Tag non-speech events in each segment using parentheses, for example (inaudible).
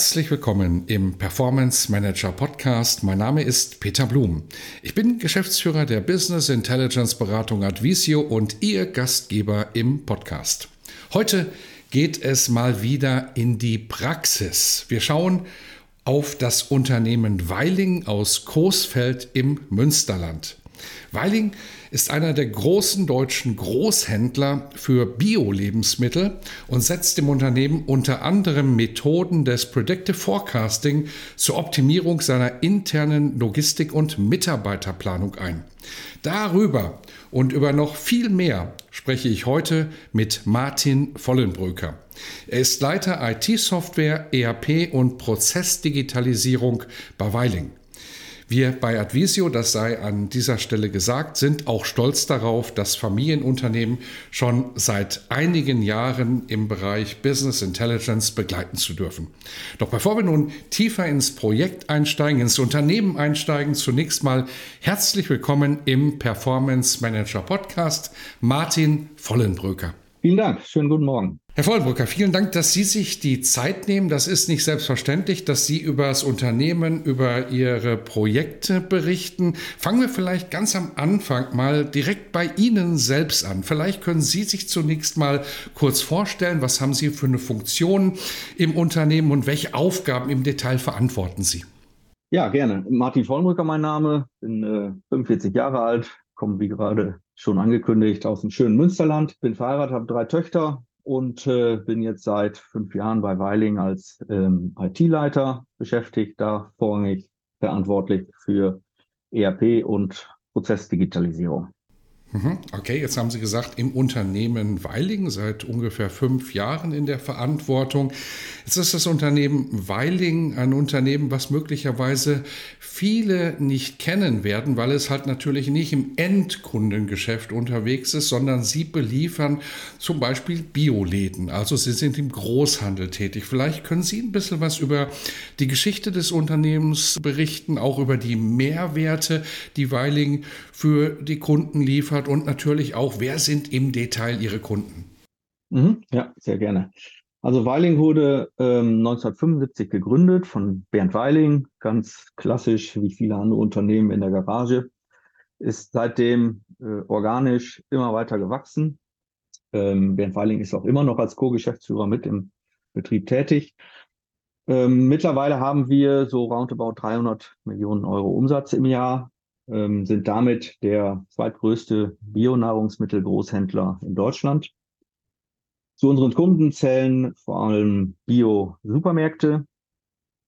Herzlich willkommen im Performance Manager Podcast. Mein Name ist Peter Blum. Ich bin Geschäftsführer der Business Intelligence Beratung Advisio und Ihr Gastgeber im Podcast. Heute geht es mal wieder in die Praxis. Wir schauen auf das Unternehmen Weiling aus Coesfeld im Münsterland. Weiling ist einer der großen deutschen Großhändler für Bio-Lebensmittel und setzt im Unternehmen unter anderem Methoden des Predictive Forecasting zur Optimierung seiner internen Logistik und Mitarbeiterplanung ein. Darüber und über noch viel mehr spreche ich heute mit Martin Vollenbrücker. Er ist Leiter IT-Software, ERP und Prozessdigitalisierung bei Weiling. Wir bei Advisio, das sei an dieser Stelle gesagt, sind auch stolz darauf, das Familienunternehmen schon seit einigen Jahren im Bereich Business Intelligence begleiten zu dürfen. Doch bevor wir nun tiefer ins Projekt einsteigen, ins Unternehmen einsteigen, zunächst mal herzlich willkommen im Performance Manager Podcast, Martin Vollenbröker. Vielen Dank, schönen guten Morgen. Herr Vollenbrücker, vielen Dank, dass Sie sich die Zeit nehmen. Das ist nicht selbstverständlich, dass Sie über das Unternehmen, über Ihre Projekte berichten. Fangen wir vielleicht ganz am Anfang mal direkt bei Ihnen selbst an. Vielleicht können Sie sich zunächst mal kurz vorstellen, was haben Sie für eine Funktion im Unternehmen und welche Aufgaben im Detail verantworten Sie? Ja, gerne. Martin Vollenbrücker mein Name, bin äh, 45 Jahre alt, komme wie gerade schon angekündigt aus dem schönen Münsterland, bin verheiratet, habe drei Töchter, und äh, bin jetzt seit fünf Jahren bei Weiling als ähm, IT-Leiter beschäftigt, da vorrangig verantwortlich für ERP und Prozessdigitalisierung. Mhm. Okay, jetzt haben Sie gesagt, im Unternehmen Weiling seit ungefähr fünf Jahren in der Verantwortung. Jetzt ist das Unternehmen Weiling ein Unternehmen, was möglicherweise viele nicht kennen werden, weil es halt natürlich nicht im Endkundengeschäft unterwegs ist, sondern Sie beliefern zum Beispiel Bioläden. Also Sie sind im Großhandel tätig. Vielleicht können Sie ein bisschen was über die Geschichte des Unternehmens berichten, auch über die Mehrwerte, die Weiling für die Kunden liefert hat und natürlich auch, wer sind im Detail Ihre Kunden? Mhm, ja, sehr gerne. Also Weiling wurde ähm, 1975 gegründet von Bernd Weiling, ganz klassisch wie viele andere Unternehmen in der Garage, ist seitdem äh, organisch immer weiter gewachsen. Ähm, Bernd Weiling ist auch immer noch als Co-Geschäftsführer mit im Betrieb tätig. Ähm, mittlerweile haben wir so roundabout 300 Millionen Euro Umsatz im Jahr ähm, sind damit der zweitgrößte Bionahrungsmittelgroßhändler in Deutschland. Zu unseren Kunden zählen vor allem Bio-Supermärkte,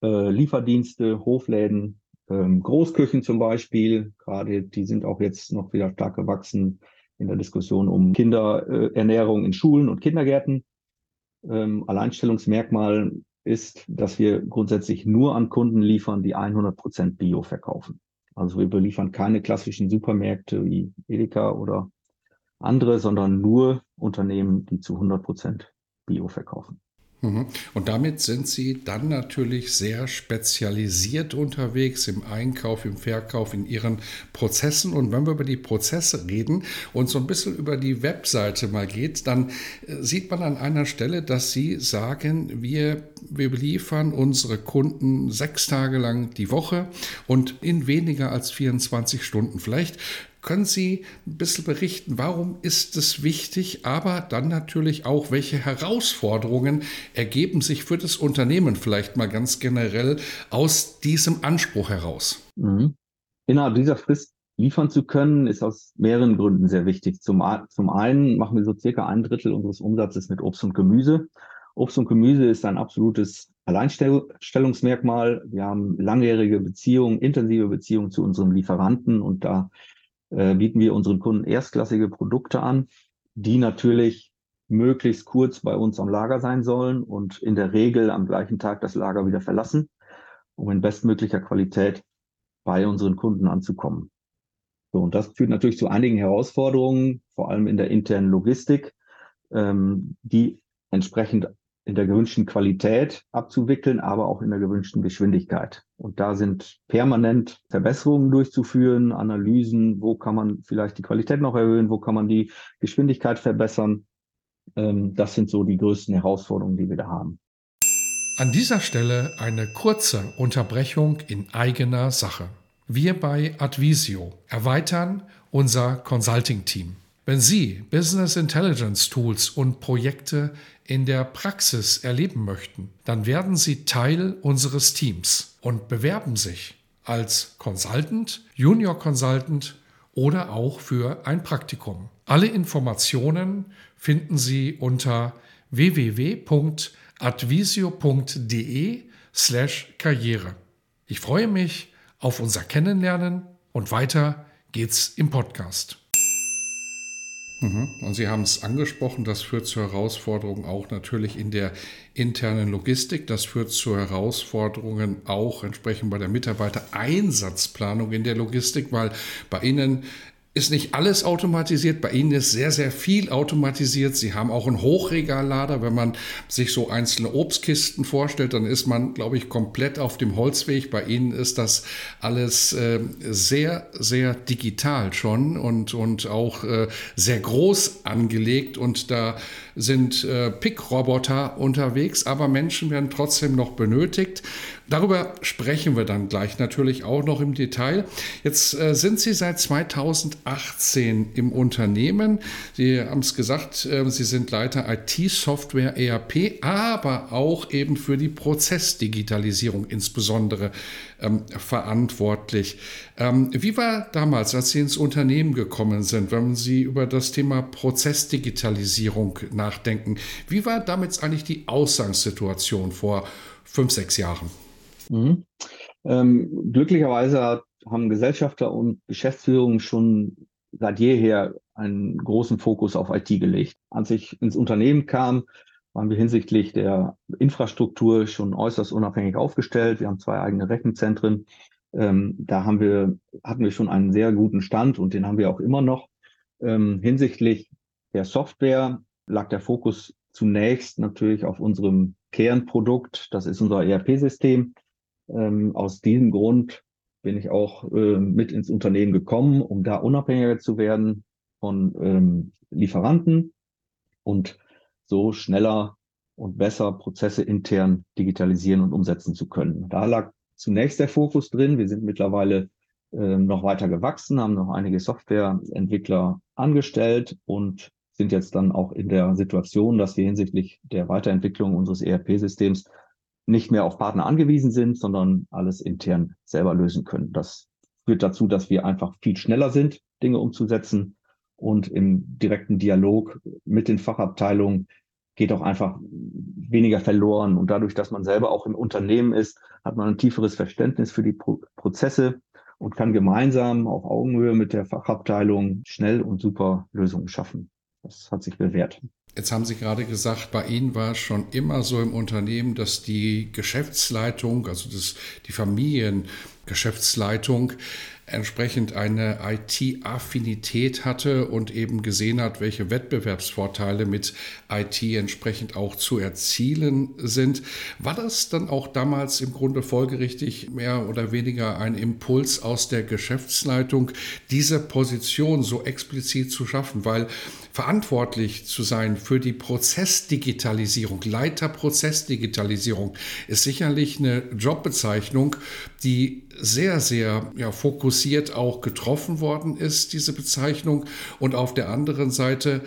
äh, Lieferdienste, Hofläden, ähm, Großküchen zum Beispiel. Gerade die sind auch jetzt noch wieder stark gewachsen in der Diskussion um Kinderernährung in Schulen und Kindergärten. Ähm, Alleinstellungsmerkmal ist, dass wir grundsätzlich nur an Kunden liefern, die 100 Prozent Bio verkaufen. Also wir beliefern keine klassischen Supermärkte wie Edeka oder andere, sondern nur Unternehmen, die zu 100 Prozent Bio verkaufen. Mhm. Und damit sind Sie dann natürlich sehr spezialisiert unterwegs im Einkauf, im Verkauf, in Ihren Prozessen. Und wenn wir über die Prozesse reden und so ein bisschen über die Webseite mal geht, dann äh, sieht man an einer Stelle, dass Sie sagen, wir, wir beliefern unsere Kunden sechs Tage lang die Woche und in weniger als 24 Stunden. Vielleicht können Sie ein bisschen berichten, warum ist es wichtig, aber dann natürlich auch, welche Herausforderungen ergeben sich für das Unternehmen vielleicht mal ganz generell aus diesem Anspruch heraus? Mhm. Innerhalb dieser Frist liefern zu können, ist aus mehreren Gründen sehr wichtig. Zum, zum einen machen wir so circa ein Drittel unseres Umsatzes mit Obst und Gemüse. Obst und Gemüse ist ein absolutes Alleinstellungsmerkmal. Wir haben langjährige Beziehungen, intensive Beziehungen zu unseren Lieferanten und da äh, bieten wir unseren Kunden erstklassige Produkte an. die natürlich möglichst kurz bei uns am Lager sein sollen und in der Regel am gleichen Tag das Lager wieder verlassen, um in bestmöglicher Qualität bei unseren Kunden anzukommen. So, und das führt natürlich zu einigen Herausforderungen, vor allem in der internen Logistik, ähm, die entsprechend in der gewünschten Qualität abzuwickeln, aber auch in der gewünschten Geschwindigkeit. Und da sind permanent Verbesserungen durchzuführen, Analysen, wo kann man vielleicht die Qualität noch erhöhen, wo kann man die Geschwindigkeit verbessern. Ähm, das sind so die größten Herausforderungen, die wir da haben. An dieser Stelle eine kurze Unterbrechung in eigener Sache. Wir bei Advisio erweitern unser Consulting-Team. Wenn Sie Business Intelligence Tools und Projekte in der Praxis erleben möchten, dann werden Sie Teil unseres Teams und bewerben sich als Consultant, Junior Consultant oder auch für ein Praktikum. Alle Informationen finden Sie unter www.advisio.de slash Karriere. Ich freue mich auf unser Kennenlernen und weiter geht's im Podcast. Mhm. Und Sie haben es angesprochen, das führt zu Herausforderungen auch natürlich in der internen Logistik. Das führt zu Herausforderungen auch entsprechend bei der Mitarbeitereinsatzplanung in der Logistik, weil bei Ihnen ist nicht alles automatisiert. Bei Ihnen ist sehr, sehr viel automatisiert. Sie haben auch einen Hochregallader. Wenn man sich so einzelne Obstkisten vorstellt, dann ist man, glaube ich, komplett auf dem Holzweg. Bei Ihnen ist das alles äh, sehr, sehr digital schon und, und auch äh, sehr groß angelegt. Und da sind äh, Pickroboter unterwegs, aber Menschen werden trotzdem noch benötigt. Darüber sprechen wir dann gleich natürlich auch noch im Detail. Jetzt äh, sind Sie seit 2018 im Unternehmen. Sie haben es gesagt, äh, Sie sind Leiter IT-Software ERP, aber auch eben für die Prozessdigitalisierung insbesondere ähm, verantwortlich. Ähm, wie war damals, als Sie ins Unternehmen gekommen sind, wenn Sie über das Thema Prozessdigitalisierung nachdenken? Wie war damals eigentlich die Ausgangssituation vor fünf, sechs Jahren? Mhm. Ähm, glücklicherweise haben Gesellschafter und Geschäftsführung schon seit jeher einen großen Fokus auf IT gelegt. Als ich ins Unternehmen kam, waren wir hinsichtlich der Infrastruktur schon äußerst unabhängig aufgestellt. Wir haben zwei eigene Rechenzentren. Ähm, da haben wir, hatten wir schon einen sehr guten Stand und den haben wir auch immer noch. Ähm, hinsichtlich der Software lag der Fokus zunächst natürlich auf unserem Kernprodukt. Das ist unser ERP-System. Ähm, aus diesem Grund bin ich auch äh, mit ins Unternehmen gekommen, um da unabhängiger zu werden von ähm, Lieferanten und so schneller und besser Prozesse intern digitalisieren und umsetzen zu können. Da lag zunächst der Fokus drin. Wir sind mittlerweile äh, noch weiter gewachsen, haben noch einige Softwareentwickler angestellt und sind jetzt dann auch in der Situation, dass wir hinsichtlich der Weiterentwicklung unseres ERP-Systems nicht mehr auf Partner angewiesen sind, sondern alles intern selber lösen können. Das führt dazu, dass wir einfach viel schneller sind, Dinge umzusetzen und im direkten Dialog mit den Fachabteilungen geht auch einfach weniger verloren. Und dadurch, dass man selber auch im Unternehmen ist, hat man ein tieferes Verständnis für die Pro Prozesse und kann gemeinsam auf Augenhöhe mit der Fachabteilung schnell und super Lösungen schaffen. Das hat sich bewährt. Jetzt haben Sie gerade gesagt, bei Ihnen war es schon immer so im Unternehmen, dass die Geschäftsleitung, also das, die Familiengeschäftsleitung, entsprechend eine IT-Affinität hatte und eben gesehen hat, welche Wettbewerbsvorteile mit IT entsprechend auch zu erzielen sind. War das dann auch damals im Grunde folgerichtig mehr oder weniger ein Impuls aus der Geschäftsleitung, diese Position so explizit zu schaffen? Weil verantwortlich zu sein für die Prozessdigitalisierung, Leiter Prozessdigitalisierung, ist sicherlich eine Jobbezeichnung, die sehr, sehr ja, fokussiert auch getroffen worden ist, diese Bezeichnung. Und auf der anderen Seite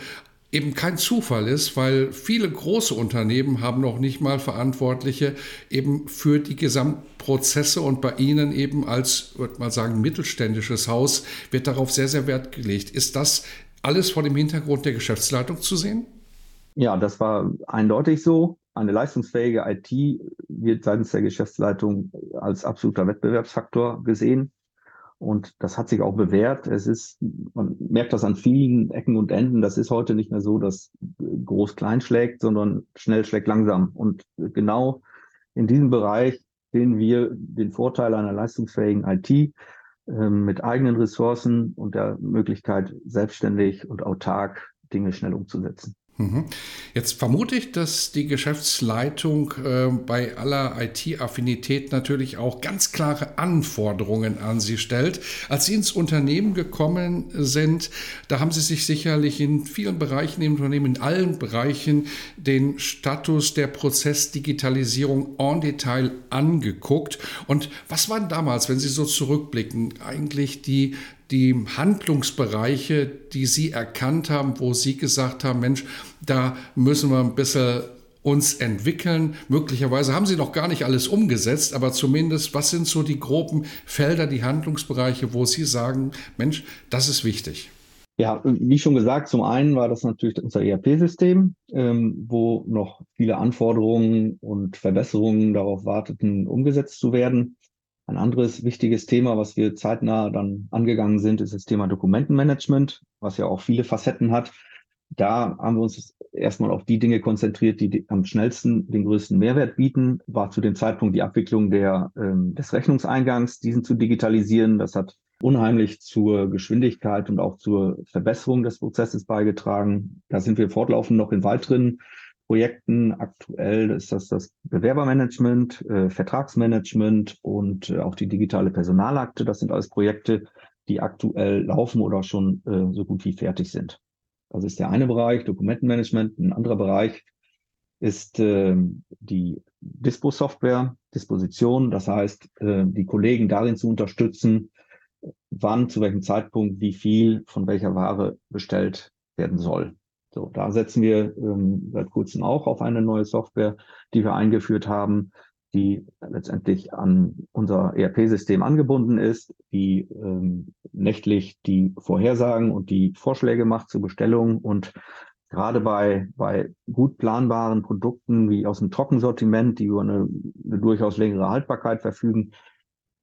eben kein Zufall ist, weil viele große Unternehmen haben noch nicht mal Verantwortliche eben für die Gesamtprozesse und bei Ihnen eben als, würde man sagen, mittelständisches Haus wird darauf sehr, sehr Wert gelegt. Ist das alles vor dem Hintergrund der Geschäftsleitung zu sehen? Ja, das war eindeutig so. Eine leistungsfähige IT wird seitens der Geschäftsleitung als absoluter Wettbewerbsfaktor gesehen. Und das hat sich auch bewährt. Es ist, man merkt das an vielen Ecken und Enden. Das ist heute nicht mehr so, dass groß klein schlägt, sondern schnell schlägt langsam. Und genau in diesem Bereich sehen wir den Vorteil einer leistungsfähigen IT äh, mit eigenen Ressourcen und der Möglichkeit, selbstständig und autark Dinge schnell umzusetzen. Mhm. Jetzt vermute ich, dass die Geschäftsleitung äh, bei aller IT-Affinität natürlich auch ganz klare Anforderungen an Sie stellt. Als Sie ins Unternehmen gekommen sind, da haben Sie sich sicherlich in vielen Bereichen im Unternehmen, in allen Bereichen, den Status der Prozessdigitalisierung en Detail angeguckt. Und was waren damals, wenn Sie so zurückblicken, eigentlich die die Handlungsbereiche, die Sie erkannt haben, wo Sie gesagt haben, Mensch, da müssen wir ein bisschen uns entwickeln. Möglicherweise haben Sie noch gar nicht alles umgesetzt, aber zumindest, was sind so die groben Felder, die Handlungsbereiche, wo Sie sagen, Mensch, das ist wichtig? Ja, wie schon gesagt, zum einen war das natürlich unser ERP-System, ähm, wo noch viele Anforderungen und Verbesserungen darauf warteten, umgesetzt zu werden. Ein anderes wichtiges Thema, was wir zeitnah dann angegangen sind, ist das Thema Dokumentenmanagement, was ja auch viele Facetten hat. Da haben wir uns erstmal auf die Dinge konzentriert, die am schnellsten den größten Mehrwert bieten. War zu dem Zeitpunkt die Abwicklung der, ähm, des Rechnungseingangs, diesen zu digitalisieren. Das hat unheimlich zur Geschwindigkeit und auch zur Verbesserung des Prozesses beigetragen. Da sind wir fortlaufend noch in weiteren Projekten. Aktuell ist das das Bewerbermanagement, äh, Vertragsmanagement und äh, auch die digitale Personalakte. Das sind alles Projekte, die aktuell laufen oder schon äh, so gut wie fertig sind. Das ist der eine Bereich, Dokumentenmanagement. Ein anderer Bereich ist äh, die Dispo-Software, Disposition. Das heißt, äh, die Kollegen darin zu unterstützen, wann, zu welchem Zeitpunkt, wie viel von welcher Ware bestellt werden soll. So, da setzen wir ähm, seit kurzem auch auf eine neue Software, die wir eingeführt haben, die letztendlich an unser ERP-System angebunden ist, die ähm, nächtlich die Vorhersagen und die Vorschläge macht zur Bestellung und gerade bei, bei gut planbaren Produkten wie aus dem Trockensortiment, die über eine, eine durchaus längere Haltbarkeit verfügen,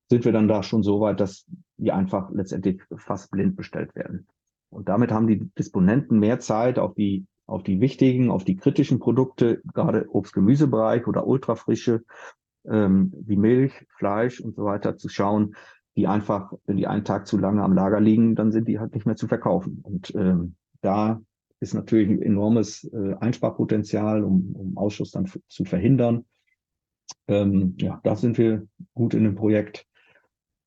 sind wir dann da schon so weit, dass die einfach letztendlich fast blind bestellt werden. Und damit haben die Disponenten mehr Zeit, auf die, auf die wichtigen, auf die kritischen Produkte, gerade Obst-Gemüsebereich oder ultrafrische, ähm, wie Milch, Fleisch und so weiter zu schauen, die einfach, wenn die einen Tag zu lange am Lager liegen, dann sind die halt nicht mehr zu verkaufen. Und ähm, da ist natürlich ein enormes äh, Einsparpotenzial, um, um Ausschuss dann zu verhindern. Ähm, ja, da sind wir gut in dem Projekt.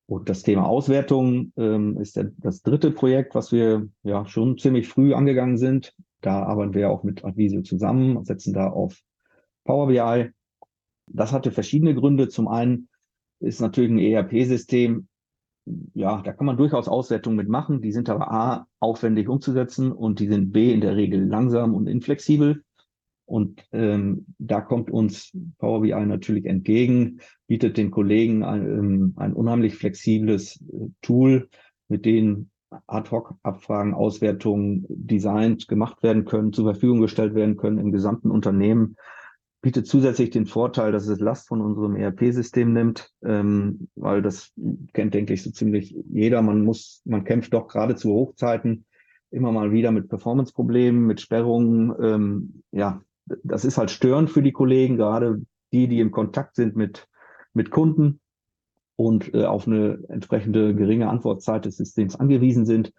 Und das Thema Auswertung ähm, ist das dritte Projekt, was wir ja schon ziemlich früh angegangen sind. Da arbeiten wir auch mit Advisio zusammen, setzen da auf Power BI. Das hatte verschiedene Gründe. Zum einen ist natürlich ein ERP-System, ja, da kann man durchaus Auswertungen mitmachen. Die sind aber A, aufwendig umzusetzen und die sind B, in der Regel langsam und inflexibel. Und ähm, da kommt uns Power BI natürlich entgegen, bietet den Kollegen ein, ähm, ein unheimlich flexibles äh, Tool, mit dem Ad-Hoc-Abfragen, Auswertungen designt, gemacht werden können, zur Verfügung gestellt werden können im gesamten Unternehmen. Bietet zusätzlich den Vorteil, dass es Last von unserem ERP-System nimmt, ähm, weil das kennt, denke ich, so ziemlich jeder. Man muss, man kämpft doch gerade zu Hochzeiten immer mal wieder mit Performance-Problemen, mit Sperrungen. Ähm, ja, das ist halt störend für die Kollegen, gerade die, die im Kontakt sind mit, mit Kunden und äh, auf eine entsprechende geringe Antwortzeit des Systems angewiesen sind.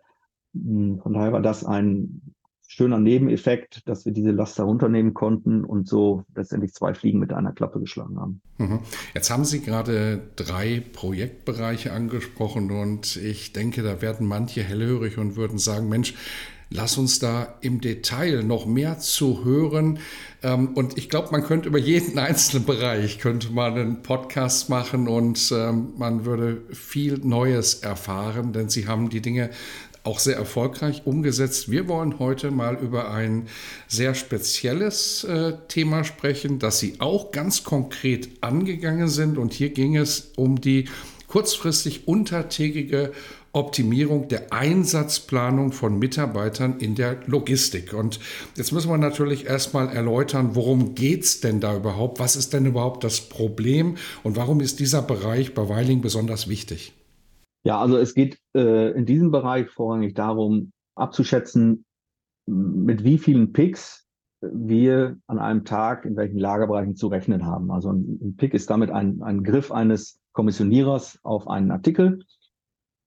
Hm, von daher war das ein schöner Nebeneffekt, dass wir diese Last herunternehmen konnten und so letztendlich zwei Fliegen mit einer Klappe geschlagen haben. Mhm. Jetzt haben Sie gerade drei Projektbereiche angesprochen und ich denke, da werden manche hellhörig und würden sagen, Mensch, Lass uns da im Detail noch mehr zu hören. Ähm, und ich glaube, man könnte über jeden (laughs) einzelnen Bereich könnte man einen Podcast machen und ähm, man würde viel Neues erfahren, denn Sie haben die Dinge auch sehr erfolgreich umgesetzt. Wir wollen heute mal über ein sehr spezielles äh, Thema sprechen, das Sie auch ganz konkret angegangen sind. Und hier ging es um die kurzfristig untertägige Optimierung der Einsatzplanung von Mitarbeitern in der Logistik. Und jetzt müssen wir natürlich erstmal erläutern, worum geht es denn da überhaupt? Was ist denn überhaupt das Problem und warum ist dieser Bereich bei Weiling besonders wichtig? Ja, also es geht äh, in diesem Bereich vorrangig darum, abzuschätzen, mit wie vielen Picks wir an einem Tag in welchen Lagerbereichen zu rechnen haben. Also ein, ein Pick ist damit ein, ein Griff eines Kommissionierers auf einen Artikel.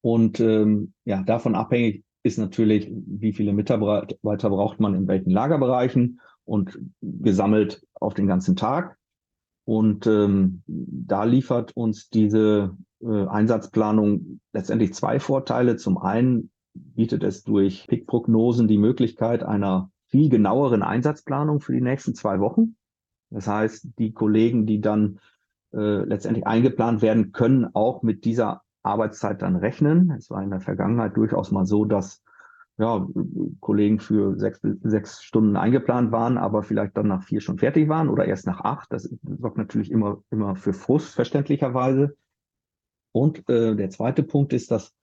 Und ähm, ja, davon abhängig ist natürlich, wie viele Mitarbeiter braucht man in welchen Lagerbereichen und gesammelt auf den ganzen Tag. Und ähm, da liefert uns diese äh, Einsatzplanung letztendlich zwei Vorteile. Zum einen bietet es durch Pick-Prognosen die Möglichkeit einer viel genaueren Einsatzplanung für die nächsten zwei Wochen. Das heißt, die Kollegen, die dann äh, letztendlich eingeplant werden, können auch mit dieser Arbeitszeit dann rechnen. Es war in der Vergangenheit durchaus mal so, dass ja, Kollegen für sechs, sechs Stunden eingeplant waren, aber vielleicht dann nach vier schon fertig waren oder erst nach acht. Das sorgt natürlich immer, immer für Frust, verständlicherweise. Und äh, der zweite Punkt ist, dass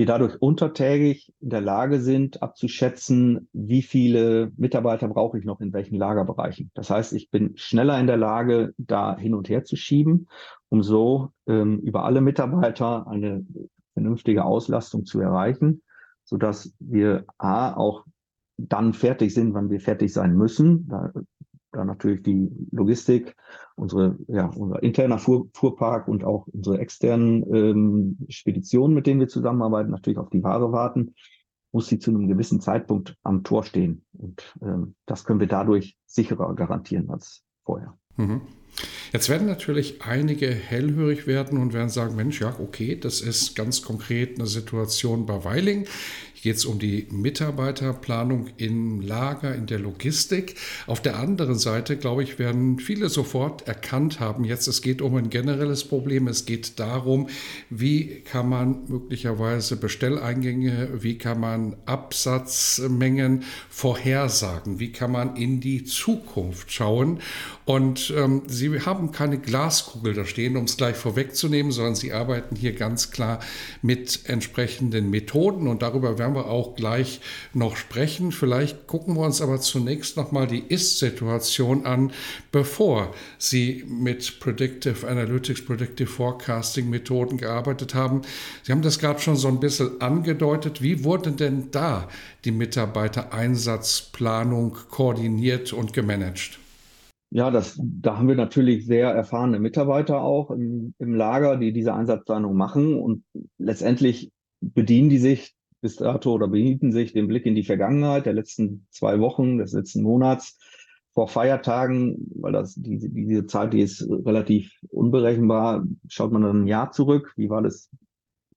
wir dadurch untertägig in der Lage sind, abzuschätzen, wie viele Mitarbeiter brauche ich noch in welchen Lagerbereichen. Das heißt, ich bin schneller in der Lage, da hin und her zu schieben, um so ähm, über alle Mitarbeiter eine vernünftige Auslastung zu erreichen, sodass wir A auch dann fertig sind, wann wir fertig sein müssen. Da da natürlich die Logistik, unsere, ja, unser interner Fuhr, Fuhrpark und auch unsere externen ähm, Speditionen, mit denen wir zusammenarbeiten, natürlich auf die Ware warten, muss sie zu einem gewissen Zeitpunkt am Tor stehen. Und ähm, das können wir dadurch sicherer garantieren als vorher. Mhm. Jetzt werden natürlich einige hellhörig werden und werden sagen, Mensch, ja, okay, das ist ganz konkret eine Situation bei Weiling. Geht es um die Mitarbeiterplanung im Lager, in der Logistik. Auf der anderen Seite, glaube ich, werden viele sofort erkannt haben, jetzt es geht um ein generelles Problem. Es geht darum, wie kann man möglicherweise Bestelleingänge, wie kann man Absatzmengen vorhersagen, wie kann man in die Zukunft schauen. Und ähm, Sie haben keine Glaskugel da stehen, um es gleich vorwegzunehmen, sondern Sie arbeiten hier ganz klar mit entsprechenden Methoden und darüber werden wir auch gleich noch sprechen. Vielleicht gucken wir uns aber zunächst nochmal die Ist-Situation an, bevor Sie mit Predictive Analytics, Predictive Forecasting Methoden gearbeitet haben. Sie haben das gerade schon so ein bisschen angedeutet. Wie wurde denn da die Mitarbeitereinsatzplanung koordiniert und gemanagt? Ja, das, da haben wir natürlich sehr erfahrene Mitarbeiter auch im, im Lager, die diese Einsatzplanung machen und letztendlich bedienen die sich bis dato oder behielten sich den Blick in die Vergangenheit der letzten zwei Wochen, des letzten Monats vor Feiertagen, weil das diese, diese Zeit, die ist relativ unberechenbar, schaut man dann ein Jahr zurück. Wie war das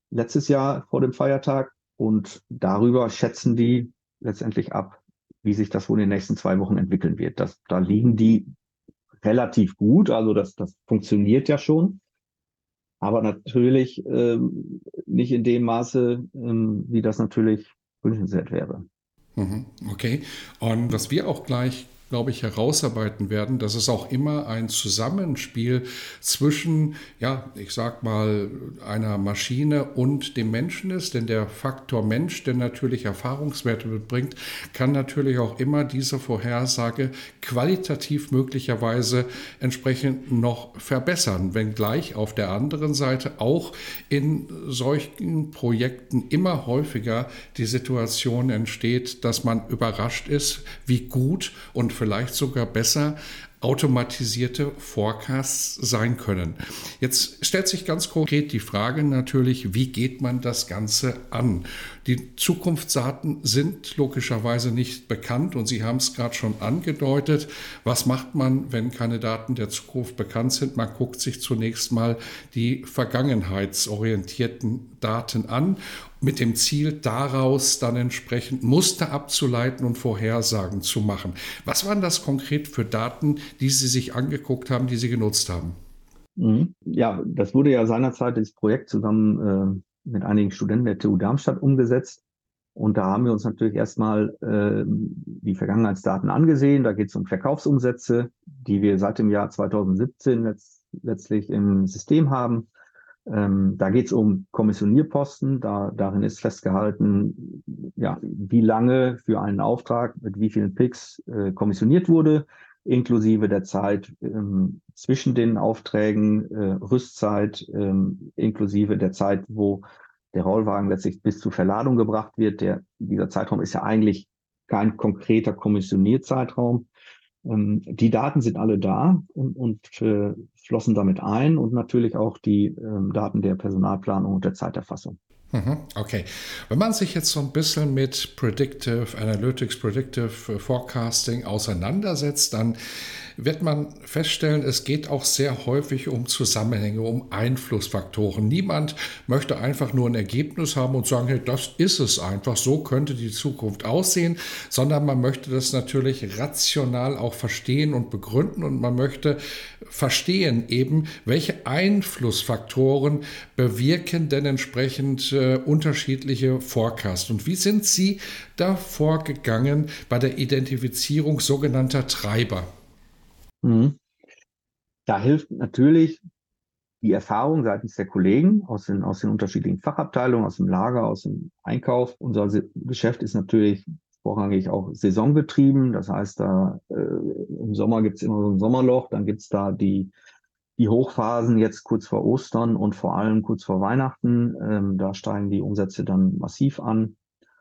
letztes Jahr vor dem Feiertag? Und darüber schätzen die letztendlich ab, wie sich das wohl in den nächsten zwei Wochen entwickeln wird. Das, da liegen die relativ gut. Also das, das funktioniert ja schon aber natürlich ähm, nicht in dem Maße, ähm, wie das natürlich wünschenswert wäre. Mhm, okay. Und was wir auch gleich glaube ich, herausarbeiten werden, dass es auch immer ein Zusammenspiel zwischen, ja, ich sag mal, einer Maschine und dem Menschen ist. Denn der Faktor Mensch, der natürlich Erfahrungswerte mitbringt, kann natürlich auch immer diese Vorhersage qualitativ möglicherweise entsprechend noch verbessern. Wenngleich auf der anderen Seite auch in solchen Projekten immer häufiger die Situation entsteht, dass man überrascht ist, wie gut und vielleicht sogar besser automatisierte Forecasts sein können. Jetzt stellt sich ganz konkret die Frage natürlich, wie geht man das Ganze an? Die Zukunftsdaten sind logischerweise nicht bekannt und Sie haben es gerade schon angedeutet. Was macht man, wenn keine Daten der Zukunft bekannt sind? Man guckt sich zunächst mal die vergangenheitsorientierten Daten an mit dem Ziel, daraus dann entsprechend Muster abzuleiten und Vorhersagen zu machen. Was waren das konkret für Daten, die Sie sich angeguckt haben, die Sie genutzt haben? Mhm. Ja, das wurde ja seinerzeit das Projekt zusammen äh, mit einigen Studenten der TU Darmstadt umgesetzt. Und da haben wir uns natürlich erstmal äh, die Vergangenheitsdaten angesehen. Da geht es um Verkaufsumsätze, die wir seit dem Jahr 2017 letzt, letztlich im System haben. Ähm, da geht es um Kommissionierposten. Da, darin ist festgehalten, ja, wie lange für einen Auftrag mit wie vielen Picks äh, kommissioniert wurde, inklusive der Zeit ähm, zwischen den Aufträgen, äh, Rüstzeit, ähm, inklusive der Zeit, wo der Rollwagen letztlich bis zur Verladung gebracht wird. Der, dieser Zeitraum ist ja eigentlich kein konkreter Kommissionierzeitraum. Ähm, die Daten sind alle da und, und äh, flossen damit ein und natürlich auch die ähm, Daten der Personalplanung und der Zeiterfassung. Mhm, okay. Wenn man sich jetzt so ein bisschen mit Predictive Analytics, Predictive Forecasting auseinandersetzt, dann wird man feststellen, es geht auch sehr häufig um Zusammenhänge, um Einflussfaktoren. Niemand möchte einfach nur ein Ergebnis haben und sagen, hey, das ist es einfach, so könnte die Zukunft aussehen, sondern man möchte das natürlich rational auch verstehen und begründen und man möchte verstehen eben, welche Einflussfaktoren bewirken denn entsprechend äh, unterschiedliche Forecasts und wie sind Sie da vorgegangen bei der Identifizierung sogenannter Treiber? Mhm. Da hilft natürlich die Erfahrung seitens der Kollegen aus den, aus den unterschiedlichen Fachabteilungen, aus dem Lager, aus dem Einkauf. Unser Geschäft ist natürlich vorrangig auch saisongetrieben. Das heißt, da äh, im Sommer gibt's immer so ein Sommerloch, dann gibt's da die, die Hochphasen jetzt kurz vor Ostern und vor allem kurz vor Weihnachten. Ähm, da steigen die Umsätze dann massiv an.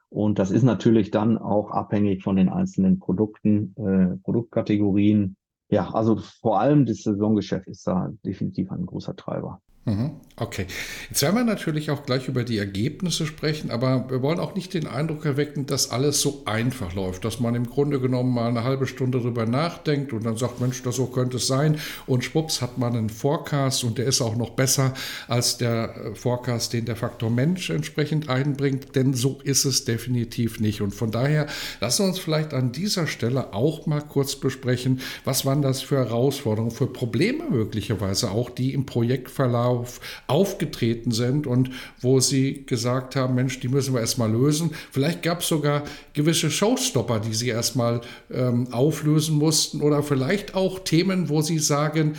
Und das ist natürlich dann auch abhängig von den einzelnen Produkten, äh, Produktkategorien, ja, also vor allem das Saisongeschäft ist da definitiv ein großer Treiber. Mhm. Okay, jetzt werden wir natürlich auch gleich über die Ergebnisse sprechen, aber wir wollen auch nicht den Eindruck erwecken, dass alles so einfach läuft, dass man im Grunde genommen mal eine halbe Stunde drüber nachdenkt und dann sagt, Mensch, das so könnte es sein. Und schwupps hat man einen Forecast und der ist auch noch besser als der äh, Forecast, den der Faktor Mensch entsprechend einbringt, denn so ist es definitiv nicht. Und von daher lassen wir uns vielleicht an dieser Stelle auch mal kurz besprechen, was waren das für Herausforderungen, für Probleme möglicherweise auch, die im Projektverlauf auf, aufgetreten sind und wo sie gesagt haben, Mensch, die müssen wir erstmal lösen. Vielleicht gab es sogar gewisse Showstopper, die sie erstmal ähm, auflösen mussten oder vielleicht auch Themen, wo sie sagen,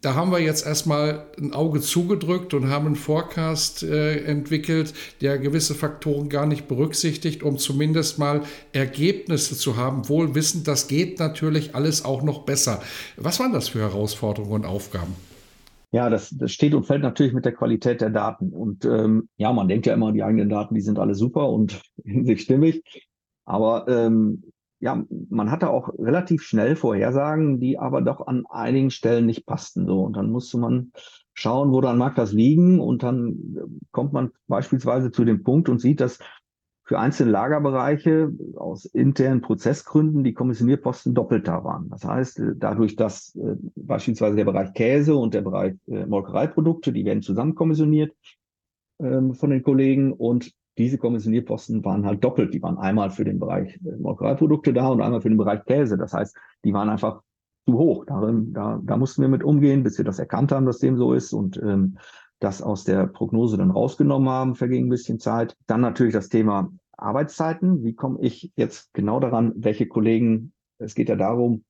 da haben wir jetzt erstmal ein Auge zugedrückt und haben einen Forecast äh, entwickelt, der gewisse Faktoren gar nicht berücksichtigt, um zumindest mal Ergebnisse zu haben, wohl wissend, das geht natürlich alles auch noch besser. Was waren das für Herausforderungen und Aufgaben? Ja, das, das steht und fällt natürlich mit der Qualität der Daten. Und ähm, ja, man denkt ja immer, die eigenen Daten, die sind alle super und (laughs) in sich stimmig. Aber ähm, ja, man hatte auch relativ schnell Vorhersagen, die aber doch an einigen Stellen nicht passten. So, und dann musste man schauen, woran mag das liegen. Und dann kommt man beispielsweise zu dem Punkt und sieht, dass für einzelne Lagerbereiche aus internen Prozessgründen die Kommissionierposten doppelt da waren. Das heißt, äh, dadurch, dass äh, beispielsweise der Bereich Käse und der Bereich äh, Molkereiprodukte, die werden zusammen kommissioniert ähm, von den Kollegen und diese Kommissionierposten waren halt doppelt. Die waren einmal für den Bereich äh, Molkereiprodukte da und einmal für den Bereich Käse. Das heißt, die waren einfach zu hoch. Darin, da, da mussten wir mit umgehen, bis wir das erkannt haben, dass dem so ist und ähm, das aus der Prognose dann rausgenommen haben, verging ein bisschen Zeit. Dann natürlich das Thema Arbeitszeiten. Wie komme ich jetzt genau daran, welche Kollegen, es geht ja darum,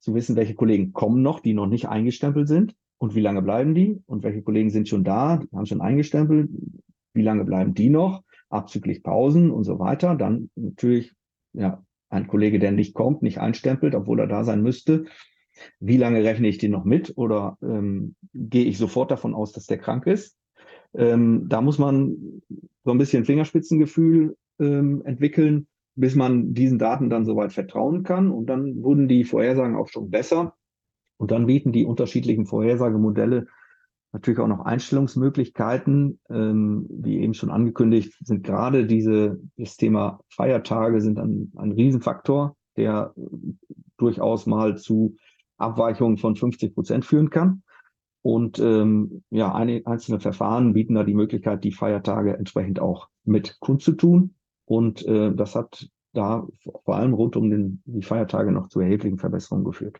zu wissen, welche Kollegen kommen noch, die noch nicht eingestempelt sind und wie lange bleiben die und welche Kollegen sind schon da, haben schon eingestempelt, wie lange bleiben die noch, abzüglich Pausen und so weiter. Dann natürlich, ja, ein Kollege, der nicht kommt, nicht einstempelt, obwohl er da sein müsste, wie lange rechne ich den noch mit oder ähm, gehe ich sofort davon aus, dass der krank ist? Ähm, da muss man so ein bisschen Fingerspitzengefühl ähm, entwickeln, bis man diesen Daten dann soweit vertrauen kann. Und dann wurden die Vorhersagen auch schon besser. Und dann bieten die unterschiedlichen Vorhersagemodelle natürlich auch noch Einstellungsmöglichkeiten. Ähm, wie eben schon angekündigt, sind gerade diese, das Thema Feiertage sind ein, ein Riesenfaktor, der durchaus mal zu Abweichungen von 50 Prozent führen kann. Und ähm, ja, einzelne Verfahren bieten da die Möglichkeit, die Feiertage entsprechend auch mit kundzutun. Und äh, das hat da vor allem rund um den, die Feiertage noch zu erheblichen Verbesserungen geführt.